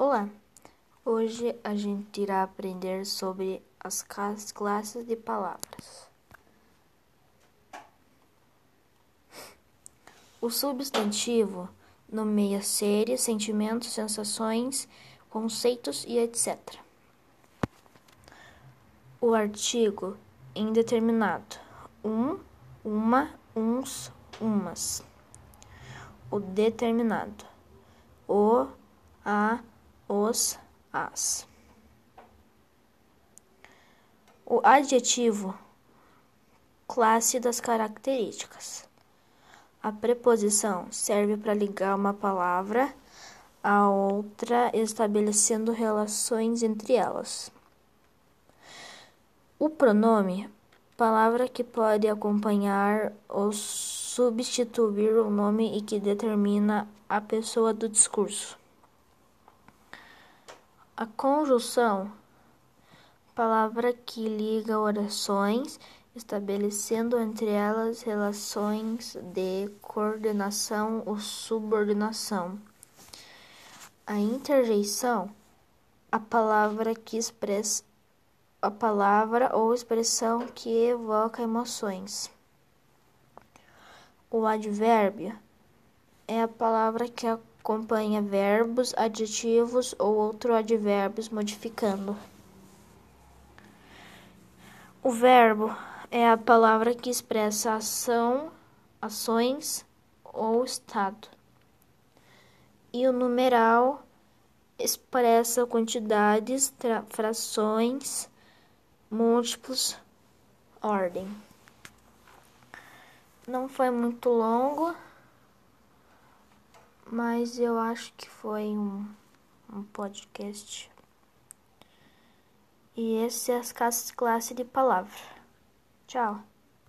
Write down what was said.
Olá! Hoje a gente irá aprender sobre as classes de palavras. O substantivo nomeia seres, sentimentos, sensações, conceitos e etc. O artigo indeterminado: um, uma, uns, umas. O determinado: o, a, os, as. O adjetivo, classe das características. A preposição serve para ligar uma palavra a outra, estabelecendo relações entre elas. O pronome, palavra que pode acompanhar ou substituir o nome e que determina a pessoa do discurso. A conjunção, palavra que liga orações, estabelecendo entre elas relações de coordenação ou subordinação. A interjeição, a palavra que expressa a palavra ou expressão que evoca emoções. O advérbio é a palavra que acompanha verbos, adjetivos ou outros advérbios modificando. O verbo é a palavra que expressa ação, ações ou estado. E o numeral expressa quantidades, frações, múltiplos, ordem. Não foi muito longo mas eu acho que foi um, um podcast. E esse é as classes classe de palavra. Tchau.